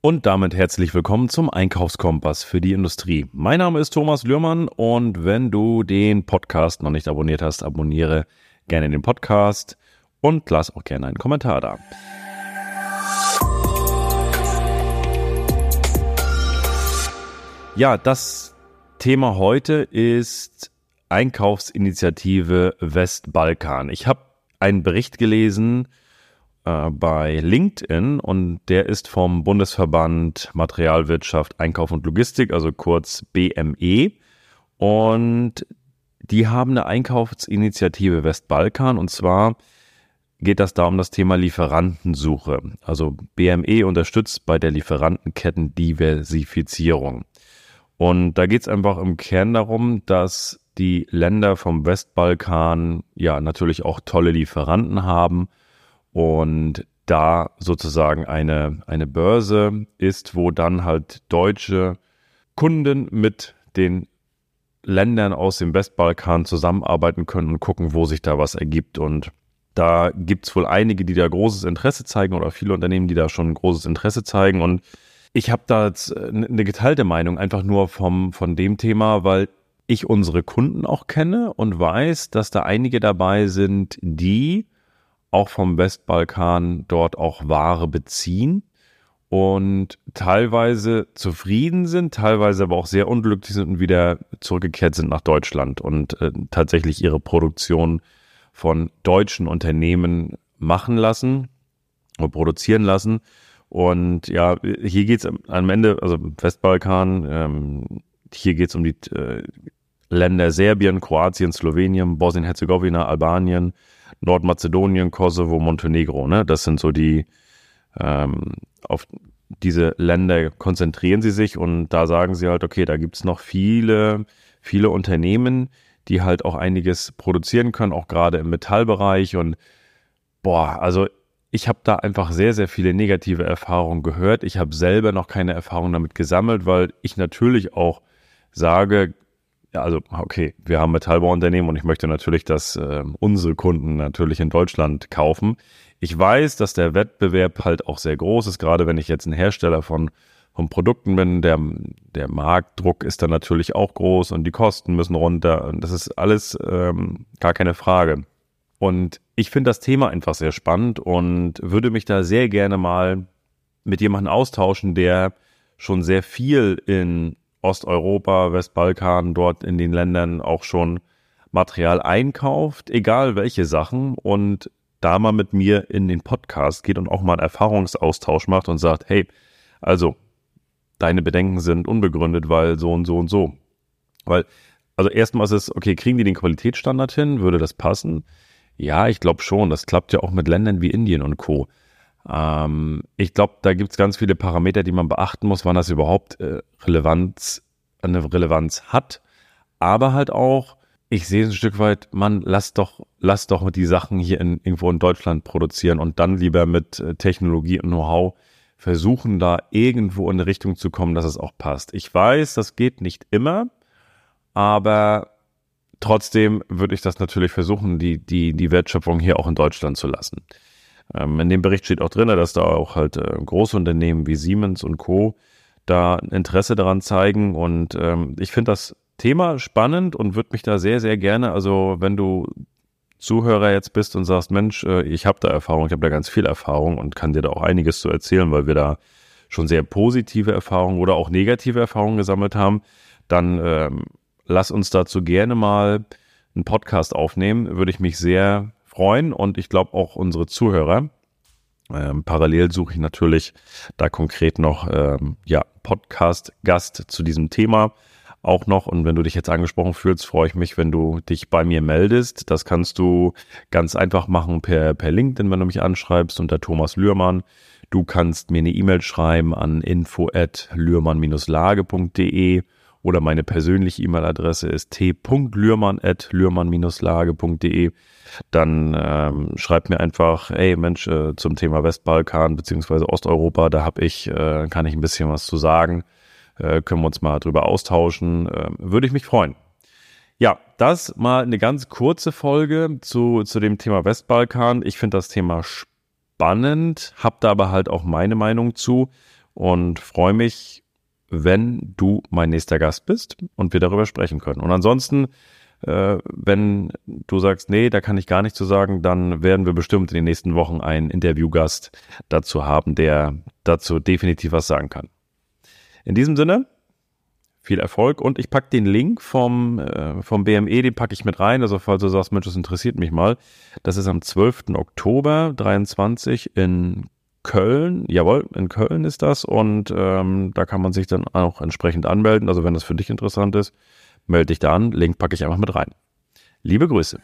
Und damit herzlich willkommen zum Einkaufskompass für die Industrie. Mein Name ist Thomas Lührmann und wenn du den Podcast noch nicht abonniert hast, abonniere gerne den Podcast und lass auch gerne einen Kommentar da. Ja, das Thema heute ist Einkaufsinitiative Westbalkan. Ich habe einen Bericht gelesen, äh, bei LinkedIn und der ist vom Bundesverband Materialwirtschaft, Einkauf und Logistik, also kurz BME. Und die haben eine Einkaufsinitiative Westbalkan und zwar geht das da um das Thema Lieferantensuche. Also BME unterstützt bei der Lieferantenkettendiversifizierung. Und da geht es einfach im Kern darum, dass die Länder vom Westbalkan ja natürlich auch tolle Lieferanten haben und da sozusagen eine, eine Börse ist, wo dann halt deutsche Kunden mit den Ländern aus dem Westbalkan zusammenarbeiten können und gucken, wo sich da was ergibt. Und da gibt es wohl einige, die da großes Interesse zeigen oder viele Unternehmen, die da schon großes Interesse zeigen. Und ich habe da jetzt eine geteilte Meinung, einfach nur vom, von dem Thema, weil ich unsere Kunden auch kenne und weiß, dass da einige dabei sind, die auch vom Westbalkan dort auch Ware beziehen und teilweise zufrieden sind, teilweise aber auch sehr unglücklich sind und wieder zurückgekehrt sind nach Deutschland und äh, tatsächlich ihre Produktion von deutschen Unternehmen machen lassen oder produzieren lassen. Und ja, hier geht's am Ende, also Westbalkan, ähm, hier geht's um die äh, Länder Serbien, Kroatien, Slowenien, Bosnien-Herzegowina, Albanien, Nordmazedonien, Kosovo, Montenegro. Ne? Das sind so die, ähm, auf diese Länder konzentrieren sie sich und da sagen sie halt, okay, da gibt's noch viele, viele Unternehmen, die halt auch einiges produzieren können, auch gerade im Metallbereich und boah, also ich habe da einfach sehr, sehr viele negative Erfahrungen gehört. Ich habe selber noch keine Erfahrung damit gesammelt, weil ich natürlich auch sage, ja, also okay, wir haben Metallbauunternehmen und ich möchte natürlich, dass äh, unsere Kunden natürlich in Deutschland kaufen. Ich weiß, dass der Wettbewerb halt auch sehr groß ist, gerade wenn ich jetzt ein Hersteller von, von Produkten bin. Der, der Marktdruck ist dann natürlich auch groß und die Kosten müssen runter. Und das ist alles ähm, gar keine Frage. Und ich finde das Thema einfach sehr spannend und würde mich da sehr gerne mal mit jemandem austauschen, der schon sehr viel in Osteuropa, Westbalkan, dort in den Ländern auch schon Material einkauft, egal welche Sachen, und da mal mit mir in den Podcast geht und auch mal einen Erfahrungsaustausch macht und sagt, hey, also deine Bedenken sind unbegründet, weil so und so und so. Weil, also erstmal ist es, okay, kriegen die den Qualitätsstandard hin? Würde das passen? Ja, ich glaube schon. Das klappt ja auch mit Ländern wie Indien und Co. Ähm, ich glaube, da gibt es ganz viele Parameter, die man beachten muss, wann das überhaupt äh, Relevanz, eine Relevanz hat. Aber halt auch, ich sehe ein Stück weit, man, lass doch, lass doch die Sachen hier in, irgendwo in Deutschland produzieren und dann lieber mit äh, Technologie und Know-how versuchen, da irgendwo in eine Richtung zu kommen, dass es auch passt. Ich weiß, das geht nicht immer, aber trotzdem würde ich das natürlich versuchen, die, die, die Wertschöpfung hier auch in Deutschland zu lassen. Ähm, in dem Bericht steht auch drin, dass da auch halt äh, große Unternehmen wie Siemens und Co. da Interesse daran zeigen. Und ähm, ich finde das Thema spannend und würde mich da sehr, sehr gerne, also wenn du Zuhörer jetzt bist und sagst, Mensch, äh, ich habe da Erfahrung, ich habe da ganz viel Erfahrung und kann dir da auch einiges zu erzählen, weil wir da schon sehr positive Erfahrungen oder auch negative Erfahrungen gesammelt haben, dann ähm, lass uns dazu gerne mal einen Podcast aufnehmen. Würde ich mich sehr freuen und ich glaube auch unsere Zuhörer. Ähm, parallel suche ich natürlich da konkret noch ähm, ja, Podcast-Gast zu diesem Thema auch noch. Und wenn du dich jetzt angesprochen fühlst, freue ich mich, wenn du dich bei mir meldest. Das kannst du ganz einfach machen per, per LinkedIn, wenn du mich anschreibst unter Thomas Lührmann. Du kannst mir eine E-Mail schreiben an info lührmann-lage.de oder meine persönliche E-Mail-Adresse ist t.lürmann.lürmann-lage.de. Dann ähm, schreibt mir einfach, ey Mensch, äh, zum Thema Westbalkan beziehungsweise Osteuropa, da habe ich, äh, kann ich ein bisschen was zu sagen. Äh, können wir uns mal drüber austauschen. Äh, würde ich mich freuen. Ja, das mal eine ganz kurze Folge zu, zu dem Thema Westbalkan. Ich finde das Thema spannend, habe da aber halt auch meine Meinung zu. und freue mich, wenn du mein nächster Gast bist und wir darüber sprechen können. Und ansonsten, äh, wenn du sagst, nee, da kann ich gar nichts zu sagen, dann werden wir bestimmt in den nächsten Wochen einen Interviewgast dazu haben, der dazu definitiv was sagen kann. In diesem Sinne, viel Erfolg und ich packe den Link vom, äh, vom BME, den packe ich mit rein. Also falls du sagst, Mensch, das interessiert mich mal. Das ist am 12. Oktober 23 in Köln. Jawohl, in Köln ist das und ähm, da kann man sich dann auch entsprechend anmelden. Also wenn das für dich interessant ist, melde dich da an. Link packe ich einfach mit rein. Liebe Grüße.